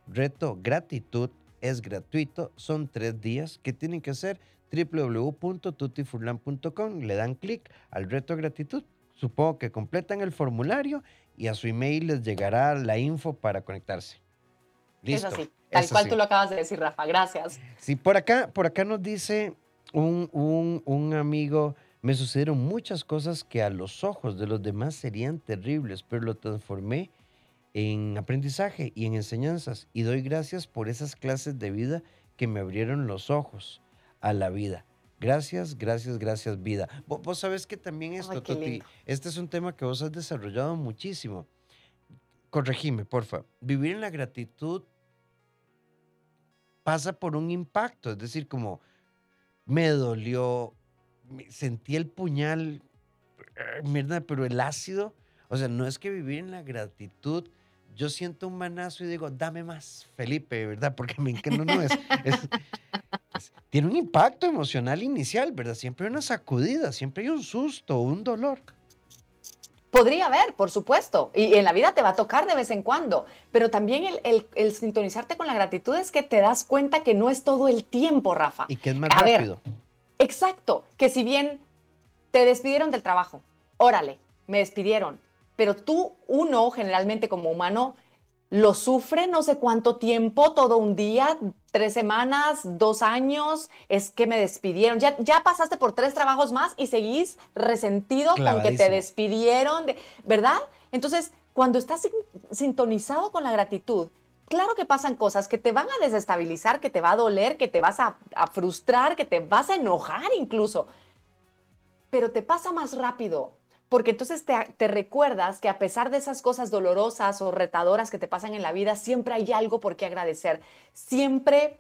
reto gratitud, es gratuito, son tres días que tienen que hacer www.tutifurlan.com, le dan clic al reto gratitud, supongo que completan el formulario y a su email les llegará la info para conectarse. Listo. Es así, tal cual tú lo acabas de decir, Rafa, gracias. Sí, por acá, por acá nos dice un, un, un amigo, me sucedieron muchas cosas que a los ojos de los demás serían terribles, pero lo transformé en aprendizaje y en enseñanzas y doy gracias por esas clases de vida que me abrieron los ojos a la vida. Gracias, gracias, gracias vida. Vos, sabés que también esto, Toti, este es un tema que vos has desarrollado muchísimo. Corregime, porfa. Vivir en la gratitud pasa por un impacto, es decir, como me dolió, sentí el puñal, mierda, pero el ácido, o sea, no es que vivir en la gratitud, yo siento un manazo y digo, dame más, Felipe, ¿verdad? Porque me encanta, no, es, tiene un impacto emocional inicial, ¿verdad? Siempre hay una sacudida, siempre hay un susto, un dolor. Podría haber, por supuesto, y en la vida te va a tocar de vez en cuando, pero también el, el, sintonizarte con la gratitud es que te das cuenta que no es todo el tiempo, Rafa. Y que es más rápido. Exacto, que si bien te despidieron del trabajo, órale, me despidieron, pero tú, uno, generalmente como humano, lo sufre no sé cuánto tiempo, todo un día, tres semanas, dos años, es que me despidieron. Ya, ya pasaste por tres trabajos más y seguís resentido con que te despidieron, ¿verdad? Entonces, cuando estás sintonizado con la gratitud, claro que pasan cosas que te van a desestabilizar, que te va a doler, que te vas a, frustrar, que te vas a enojar incluso, pero te pasa más rápido. Porque entonces te, te, recuerdas que a pesar de esas cosas dolorosas o retadoras que te pasan en la vida, siempre hay algo por qué agradecer. Siempre,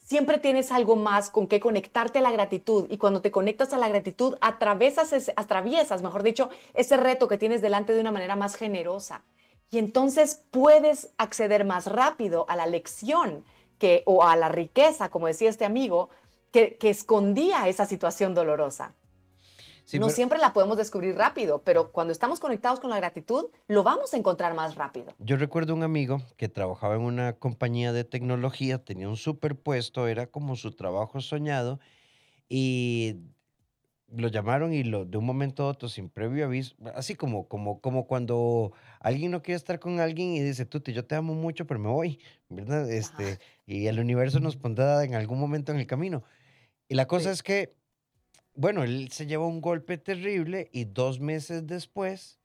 siempre tienes algo más con que conectarte a la gratitud. Y cuando te conectas a la gratitud, atravesas, atraviesas, mejor dicho, ese reto que tienes delante de una manera más generosa. Y entonces puedes acceder más rápido a la lección que, o a la riqueza, como decía este amigo, que, escondía esa situación dolorosa. no siempre la podemos descubrir rápido, pero cuando estamos conectados con la gratitud, lo vamos a encontrar más rápido. Yo recuerdo un amigo que trabajaba en una compañía de tecnología, tenía un superpuesto, era como su trabajo soñado, y lo llamaron y lo, de un momento a otro, sin previo aviso, así como, como, como cuando alguien no quiere estar con alguien y dice, Tuti, yo te amo mucho, pero me voy, ¿verdad? Este, y el universo nos pondrá en algún momento en el camino. Y la cosa es que, bueno, él se lleva un golpe terrible y dos meses después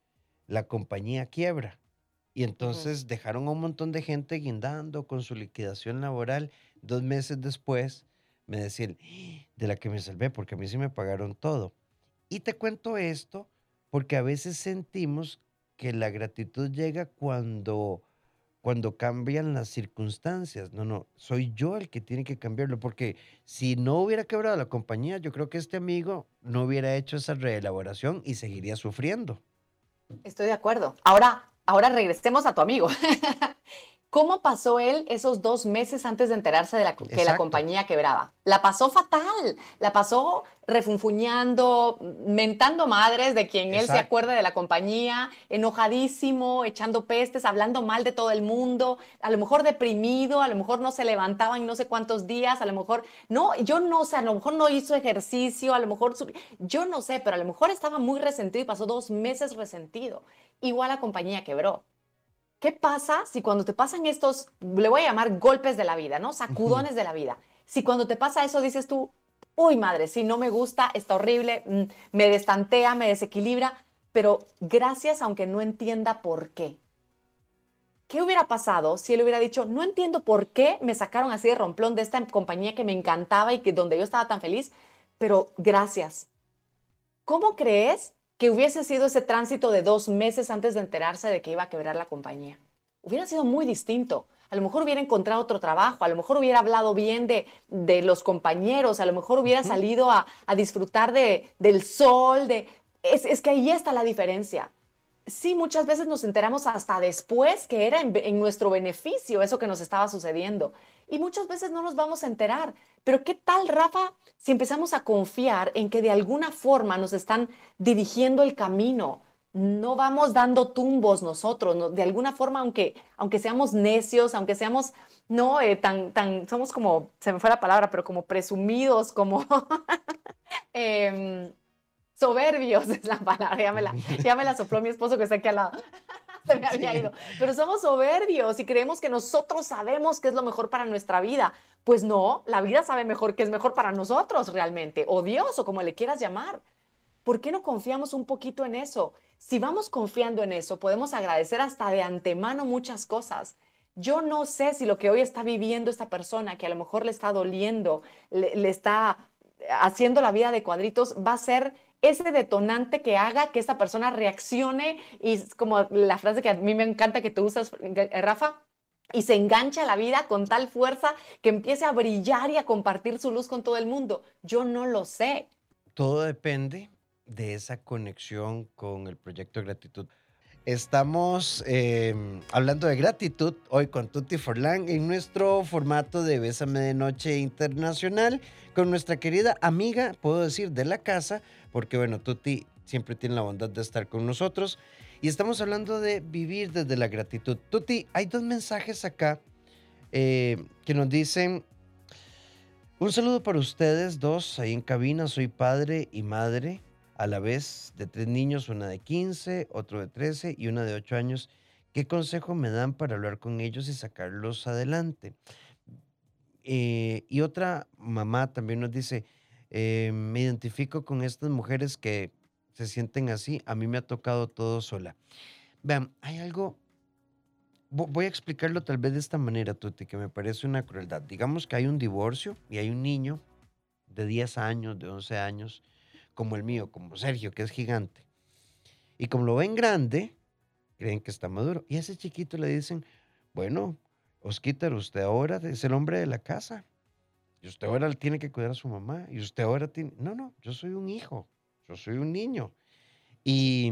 la compañía quiebra. Y entonces dejaron a un montón de gente guindando con su liquidación laboral. Dos meses después me decían, de la que me salvé, porque a mí sí me pagaron todo. Y te cuento esto porque a veces sentimos que la gratitud llega cuando, cuando cambian las circunstancias. No, no, soy yo el que tiene que cambiarlo, porque si no hubiera quebrado la compañía, yo creo que este amigo no hubiera hecho esa reelaboración y seguiría sufriendo. Estoy de acuerdo. Ahora, ahora regresemos a tu amigo. ¿Cómo pasó él esos dos meses antes de enterarse de que la compañía quebraba? La pasó fatal, la pasó refunfuñando, mentando madres de quien él se acuerde de la compañía, enojadísimo, echando pestes, hablando mal de todo el mundo, a lo mejor deprimido, a lo mejor no se levantaba en no sé cuántos días, a lo mejor, no, yo no sé, a lo mejor no hizo ejercicio, a lo mejor, yo no sé, pero a lo mejor estaba muy resentido y pasó dos meses resentido. Igual la compañía quebró. ¿Qué pasa si cuando te pasan estos, le voy a llamar golpes de la vida, ¿no? Sacudones de la vida. Si cuando te pasa eso dices tú, uy madre, si no me gusta, está horrible, mm, me destantea, me desequilibra, pero gracias aunque no entienda por qué. ¿Qué hubiera pasado si él hubiera dicho, no entiendo por qué me sacaron así de romplón de esta compañía que me encantaba y que donde yo estaba tan feliz, pero gracias? ¿Cómo crees que hubiese sido ese tránsito de dos meses antes de enterarse de que iba a quebrar la compañía. Hubiera sido muy distinto. A lo mejor hubiera encontrado otro trabajo, a lo mejor hubiera hablado bien de, de los compañeros, a lo mejor hubiera salido a, a disfrutar de, del sol. De, es, es, que ahí está la diferencia. Sí, muchas veces nos enteramos hasta después que era en, en nuestro beneficio eso que nos estaba sucediendo. Y muchas veces no nos vamos a enterar. Pero ¿qué tal, Rafa, si empezamos a confiar en que de alguna forma nos están dirigiendo el camino? No vamos dando tumbos nosotros, de alguna forma, aunque, aunque seamos necios, aunque seamos, no, eh, tan, tan, somos como, se me fue la palabra, pero como presumidos, como em, soberbios es la palabra, ya me la, ya me la sopló mi esposo que está aquí al lado. se me había ido. Pero somos soberbios y creemos que nosotros sabemos qué es lo mejor para nuestra vida. Pues no, la vida sabe mejor qué es mejor para nosotros realmente, o Dios, o como le quieras llamar. ¿Por qué no confiamos un poquito en eso? Si vamos confiando en eso, podemos agradecer hasta de antemano muchas cosas. Yo no sé si lo que hoy está viviendo esta persona, que a lo mejor le está doliendo, le, le está haciendo la vida de cuadritos, va a ser ese detonante que haga que esa persona reaccione y como la frase que a mí me encanta que tú usas, eh, Rafa, y se engancha a la vida con tal fuerza que empiece a brillar y a compartir su luz con todo el mundo. Yo no lo sé. Todo depende de esa conexión con el proyecto de gratitud. Estamos em, hablando de gratitud hoy con Tutti Forlán en nuestro formato de Bésame de Noche Internacional con nuestra querida amiga, puedo decir, de la casa, porque bueno, Tuti siempre tiene la bondad de estar con nosotros. Y estamos hablando de vivir desde la gratitud. Tuti, hay dos mensajes acá eh, que nos dicen, un saludo para ustedes dos ahí en cabina, soy padre y madre a la vez de tres niños, una de 15, otro de 13 y una de 8 años. ¿Qué consejo me dan para hablar con ellos y sacarlos adelante? Eh, y otra mamá también nos dice, eh, me identifico con estas mujeres que se sienten así, a mí me ha tocado todo sola. Vean, hay algo, voy a explicarlo tal vez de esta manera, Tuti, que me parece una crueldad. Digamos que hay un divorcio y hay un niño de 10 años, de 11 años, como el mío, como Sergio, que es gigante. Y como lo ven grande, creen que está maduro. Y a ese chiquito le dicen, bueno, Osquitar, usted ahora es el hombre de la casa. Y usted ahora tiene que cuidar a su mamá. Y usted ahora tiene... No, no, yo soy un hijo. Yo soy un niño. Y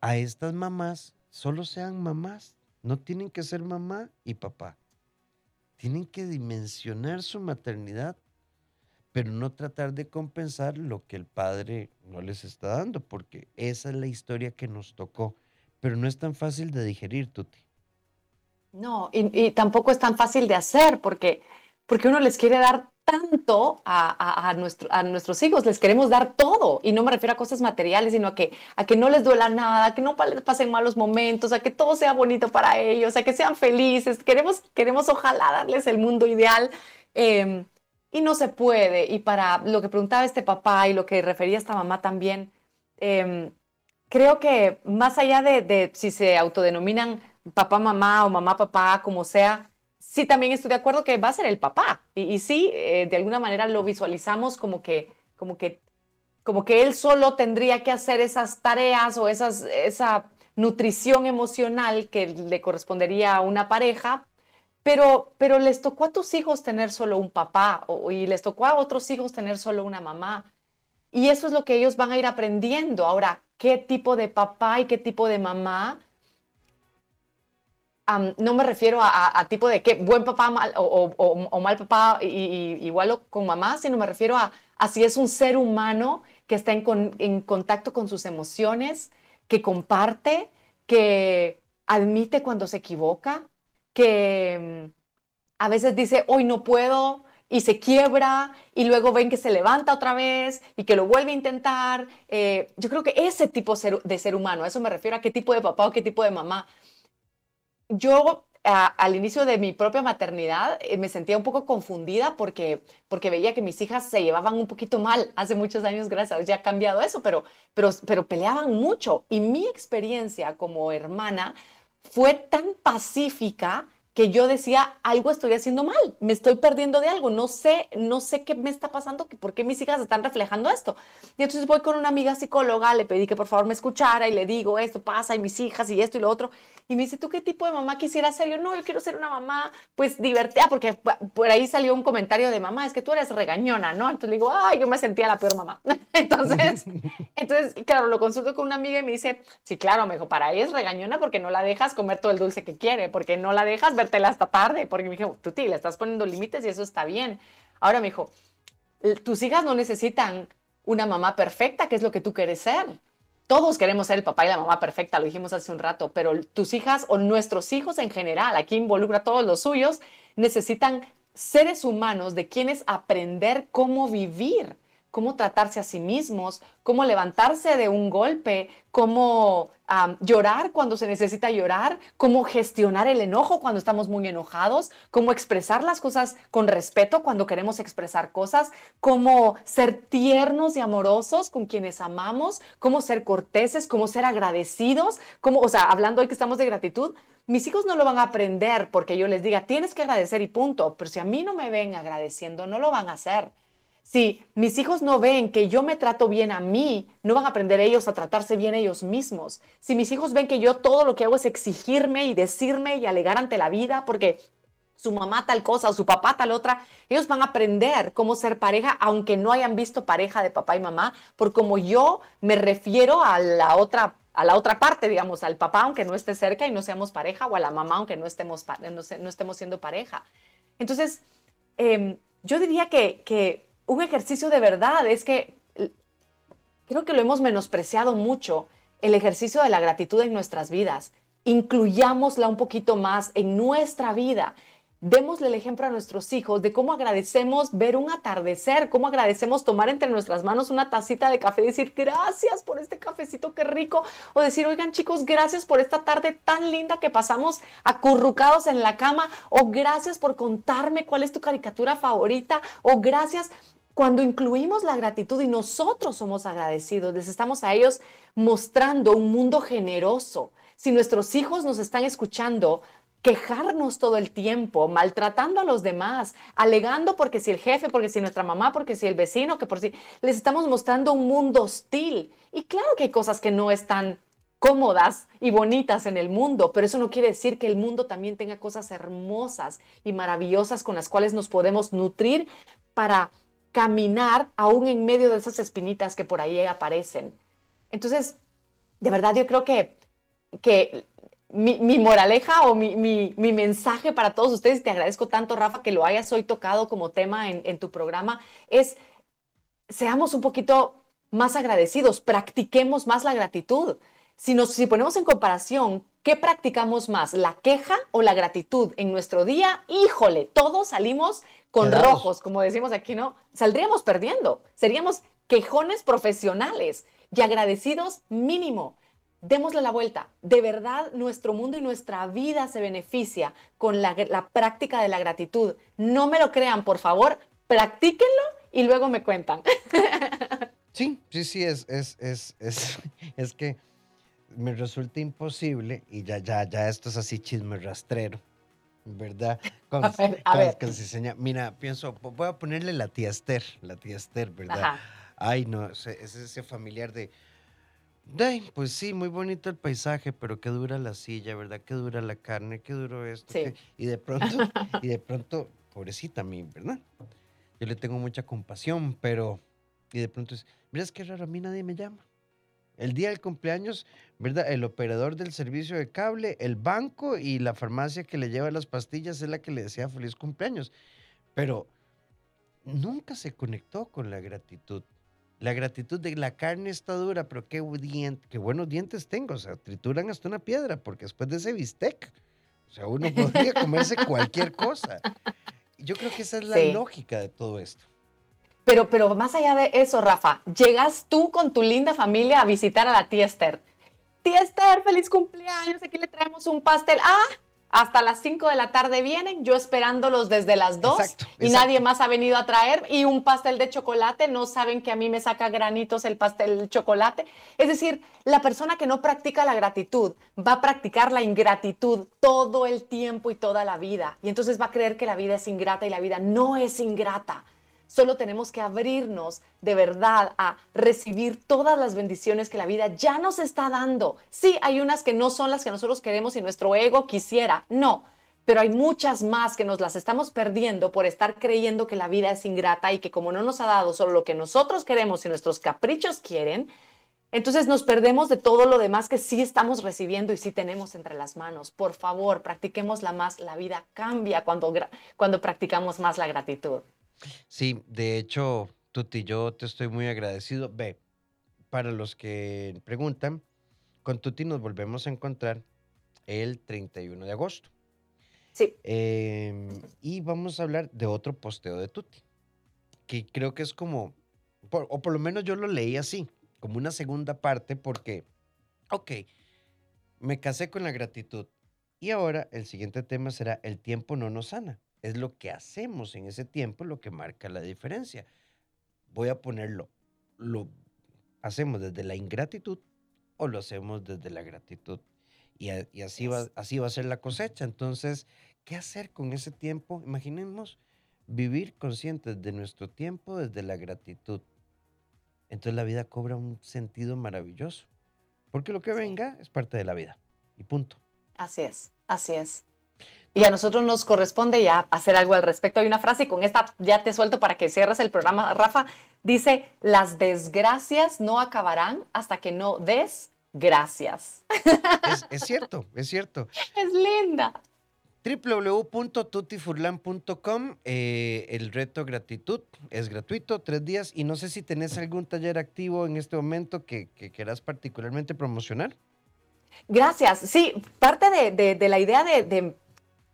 a estas mamás, solo sean mamás. No tienen que ser mamá y papá. Tienen que dimensionar su maternidad, pero no tratar de compensar lo que el padre no les está dando, porque esa es la historia que nos tocó. Pero no es tan fácil de digerir, Tuti. No, y, tampoco es tan fácil de hacer porque porque uno les quiere dar tanto a, a, nuestro, a, nuestros hijos, les queremos dar todo, y no me refiero a cosas materiales, sino a que, a que no les duela nada, a que no pasen malos momentos, a que todo sea bonito para ellos, a que sean felices, queremos, queremos ojalá darles el mundo ideal, em, y no se puede, y para lo que preguntaba este papá y lo que refería esta mamá también, em, creo que más allá de, si se autodenominan papá, mamá o mamá, papá, como sea, sí también estoy de acuerdo que va a ser el papá. Y, sí, eh, de alguna manera lo visualizamos como que, como que, como que él solo tendría que hacer esas tareas o esas, esa nutrición emocional que le correspondería a una pareja, pero, pero les tocó a tus hijos tener solo un papá y les tocó a otros hijos tener solo una mamá. Y eso es lo que ellos van a ir aprendiendo. Ahora, ¿qué tipo de papá y qué tipo de mamá no me refiero a, tipo de que buen papá mal, o, mal papá y, igual con mamá, sino me refiero a, si es un ser humano que está en, contacto con sus emociones, que comparte, que admite cuando se equivoca, que mm, a veces dice, hoy no puedo, y se quiebra y luego ven que se levanta otra vez y que lo vuelve a intentar. Eh, yo creo que ese tipo de ser humano, a eso me refiero a qué tipo de papá o qué tipo de mamá, yo al inicio de mi propia maternidad eh, me sentía un poco confundida porque, porque veía que mis hijas se llevaban un poquito mal. Hace muchos años, gracias ya ha cambiado eso, pero, pero, pero peleaban mucho. Y mi experiencia como hermana fue tan pacífica que yo decía, algo estoy haciendo mal, me estoy perdiendo de algo, no sé, no sé qué me está pasando, por qué mis hijas están reflejando esto. Y entonces voy con una amiga psicóloga, le pedí que por favor me escuchara y le digo, esto pasa y mis hijas y esto y lo otro. Y me dice, ¿tú qué tipo de mamá quisieras ser? Yo, no, yo quiero ser una mamá, pues divertida, porque por ahí salió un comentario de mamá, es que tú eres regañona, ¿no? Entonces le digo, ay, yo me sentía la peor mamá. entonces, entonces, claro, lo consulto con una amiga y me dice, sí, claro, me dijo, para ella es regañona porque no la dejas comer todo el dulce que quiere, porque no la dejas vértela hasta tarde, porque me dijo, tú, le estás poniendo límites y eso está bien. Ahora me dijo, tus hijas no necesitan una mamá perfecta, que es lo que tú quieres ser todos queremos ser el papá y la mamá perfecta, lo dijimos hace un rato, pero tus hijas o nuestros hijos en general, aquí involucra a todos los suyos, necesitan seres humanos de quienes aprender cómo vivir cómo tratarse a sí mismos, cómo levantarse de un golpe, cómo llorar cuando se necesita llorar, cómo gestionar el enojo cuando estamos muy enojados, cómo expresar las cosas con respeto cuando queremos expresar cosas, cómo ser tiernos y amorosos con quienes amamos, cómo ser corteses, cómo ser agradecidos, cómo, o sea, hablando hoy que estamos de gratitud, mis hijos no lo van a aprender porque yo les diga, tienes que agradecer y punto, pero si a mí no me ven agradeciendo, no lo van a hacer. Si mis hijos no ven que yo me trato bien a mí, no van a aprender ellos a tratarse bien ellos mismos. Si mis hijos ven que yo todo lo que hago es exigirme y decirme y alegar ante la vida porque su mamá tal cosa o su papá tal otra, ellos van a aprender cómo ser pareja, aunque no hayan visto pareja de papá y mamá, por como yo me refiero a la otra a la otra parte, digamos, al papá aunque no esté cerca y no seamos pareja, o a la mamá aunque no estemos, no, estemos siendo pareja. Entonces, em, yo diría que un ejercicio de verdad. Es que creo que lo hemos menospreciado mucho, el ejercicio de la gratitud en nuestras vidas. Incluyámosla un poquito más en nuestra vida. Démosle el ejemplo a nuestros hijos de cómo agradecemos ver un atardecer, cómo agradecemos tomar entre nuestras manos una tacita de café y decir gracias por este cafecito, qué rico. O decir, oigan chicos, gracias por esta tarde tan linda que pasamos acurrucados en la cama. O gracias por contarme cuál es tu caricatura favorita. O gracias cuando incluimos la gratitud y nosotros somos agradecidos, les estamos a ellos mostrando un mundo generoso. Si nuestros hijos nos están escuchando, quejarnos todo el tiempo, maltratando a los demás, alegando porque si el jefe, porque si nuestra mamá, porque si el vecino, que por si les estamos mostrando un mundo hostil. Y claro que hay cosas que no están cómodas y bonitas en el mundo, pero eso no quiere decir que el mundo también tenga cosas hermosas y maravillosas con las cuales nos podemos nutrir para caminar aún en medio de esas espinitas que por ahí aparecen. Entonces, de verdad yo creo que, que mi, moraleja o mi, mensaje para todos ustedes, te agradezco tanto, Rafa, que lo hayas hoy tocado como tema en, en tu programa, es seamos un poquito más agradecidos, practiquemos más la gratitud. Si, nos, si ponemos en comparación ¿Qué practicamos más, la queja o la gratitud en nuestro día? Híjole, todos salimos con rojos, como decimos aquí, ¿no? Saldríamos perdiendo, seríamos quejones profesionales y agradecidos mínimo. Démosle la vuelta. De verdad, nuestro mundo y nuestra vida se beneficia con la, práctica de la gratitud. No me lo crean, por favor, practíquenlo y luego me cuentan. Sí, sí, sí, es, es, es, es, es que me resulta imposible, y ya, ya, ya esto es así chisme rastrero, ¿verdad? Con, a ver, Mira, pienso, voy a ponerle la tía Esther, la tía Esther, ¿verdad? Ay, no, es ese familiar de, Ay, pues sí, muy bonito el paisaje, pero qué dura la silla, ¿verdad? Qué dura la carne, qué duro esto. Sí. Y de pronto, y de pronto, pobrecita a mí, ¿verdad? Yo le tengo mucha compasión, pero, y de pronto es, mira, es que raro, a mí nadie me llama. El día del cumpleaños, ¿verdad? El operador del servicio de cable, el banco y la farmacia que le lleva las pastillas es la que le decía feliz cumpleaños. Pero nunca se conectó con la gratitud. La gratitud de la carne está dura, pero qué, qué buenos dientes tengo. O sea, trituran hasta una piedra, porque después de ese bistec, o sea, uno podría comerse cualquier cosa. Yo creo que esa es la lógica de todo esto. Pero, pero más allá de eso, Rafa, llegas tú con tu linda familia a visitar a la tía Esther. Tía Esther, feliz cumpleaños, aquí le traemos un pastel. Ah, hasta las 5 de la tarde vienen, yo esperándolos desde las 2 y nadie más ha venido a traer y un pastel de chocolate, no saben que a mí me saca granitos el pastel de chocolate. Es decir, la persona que no practica la gratitud va a practicar la ingratitud todo el tiempo y toda la vida y entonces va a creer que la vida es ingrata y la vida no es ingrata. Solo tenemos que abrirnos de verdad a recibir todas las bendiciones que la vida ya nos está dando. Sí, hay unas que no son las que nosotros queremos y nuestro ego quisiera, no, pero hay muchas más que nos las estamos perdiendo por estar creyendo que la vida es ingrata y que como no nos ha dado solo lo que nosotros queremos y nuestros caprichos quieren, entonces nos perdemos de todo lo demás que sí estamos recibiendo y sí tenemos entre las manos. Por favor, practiquemos la más. La vida cambia cuando, cuando practicamos más la gratitud. Sí, de hecho, Tuti, yo te estoy muy agradecido. Ve, para los que preguntan, con Tuti nos volvemos a encontrar el 31 de agosto. Sí. Em, y vamos a hablar de otro posteo de Tuti, que creo que es como, o por lo menos yo lo leí así, como una segunda parte, porque, ok, me casé con la gratitud. Y ahora el siguiente tema será el tiempo no nos sana es lo que hacemos en ese tiempo lo que marca la diferencia. Voy a ponerlo, lo hacemos desde la ingratitud o lo hacemos desde la gratitud. Y, así, va, así va a ser la cosecha. Entonces, ¿qué hacer con ese tiempo? Imaginemos vivir conscientes de nuestro tiempo desde la gratitud. Entonces la vida cobra un sentido maravilloso. Porque lo que venga es parte de la vida. Y punto. Así es, así es. Y a nosotros nos corresponde ya hacer algo al respecto. Hay una frase y con esta ya te suelto para que cierres el programa, Rafa. Dice, las desgracias no acabarán hasta que no des gracias. Es, cierto, es cierto. Es linda www.tutifurlan.com eh, El reto gratitud es gratuito, tres días. Y no sé si tenés algún taller activo en este momento que, que quieras particularmente promocionar. Gracias. Sí, parte de, la idea de de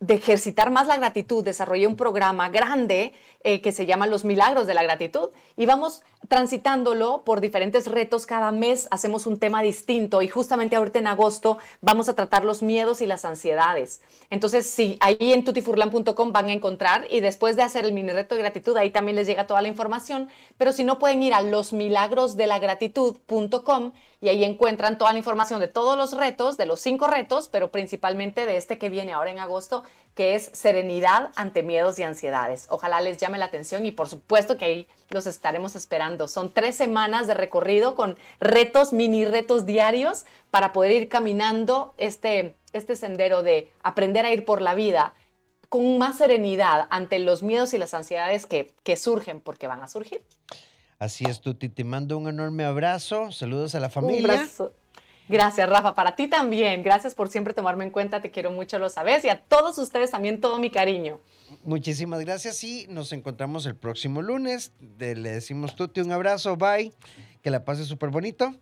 ejercitar más la gratitud, desarrollé un programa grande eh, que se llama Los Milagros de la Gratitud y vamos transitándolo por diferentes retos. Cada mes hacemos un tema distinto y justamente ahorita en agosto vamos a tratar los miedos y las ansiedades. Entonces, sí, ahí en tutifurlan.com van a encontrar y después de hacer el mini reto de gratitud, ahí también les llega toda la información. Pero si no, pueden ir a losmilagrosdelagratitud.com y ahí encuentran toda la información de todos los retos, de los cinco retos, pero principalmente de este que viene ahora en agosto, que es serenidad ante miedos y ansiedades. Ojalá les llame la atención y por supuesto que ahí los estaremos esperando. Son tres semanas de recorrido con retos, mini retos diarios para poder ir caminando este, este sendero de aprender a ir por la vida con más serenidad ante los miedos y las ansiedades que, que surgen porque van a surgir. Así es, Tuti. Te mando un enorme abrazo. Saludos a la familia. Un abrazo. Gracias, Rafa. Para ti también. Gracias por siempre tomarme en cuenta. Te quiero mucho, lo sabes. Y a todos ustedes también todo mi cariño. Muchísimas gracias y nos encontramos el próximo lunes. le decimos Tuti un abrazo. Bye. Que la pases súper bonito.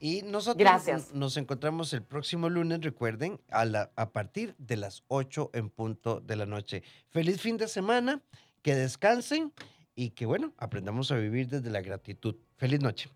Y nosotros Gracias. nos encontramos el próximo lunes, recuerden, a, la, a partir de las 8 en punto de la noche. Feliz fin de semana, que descansen y que, bueno, aprendamos a vivir desde la gratitud. Feliz noche.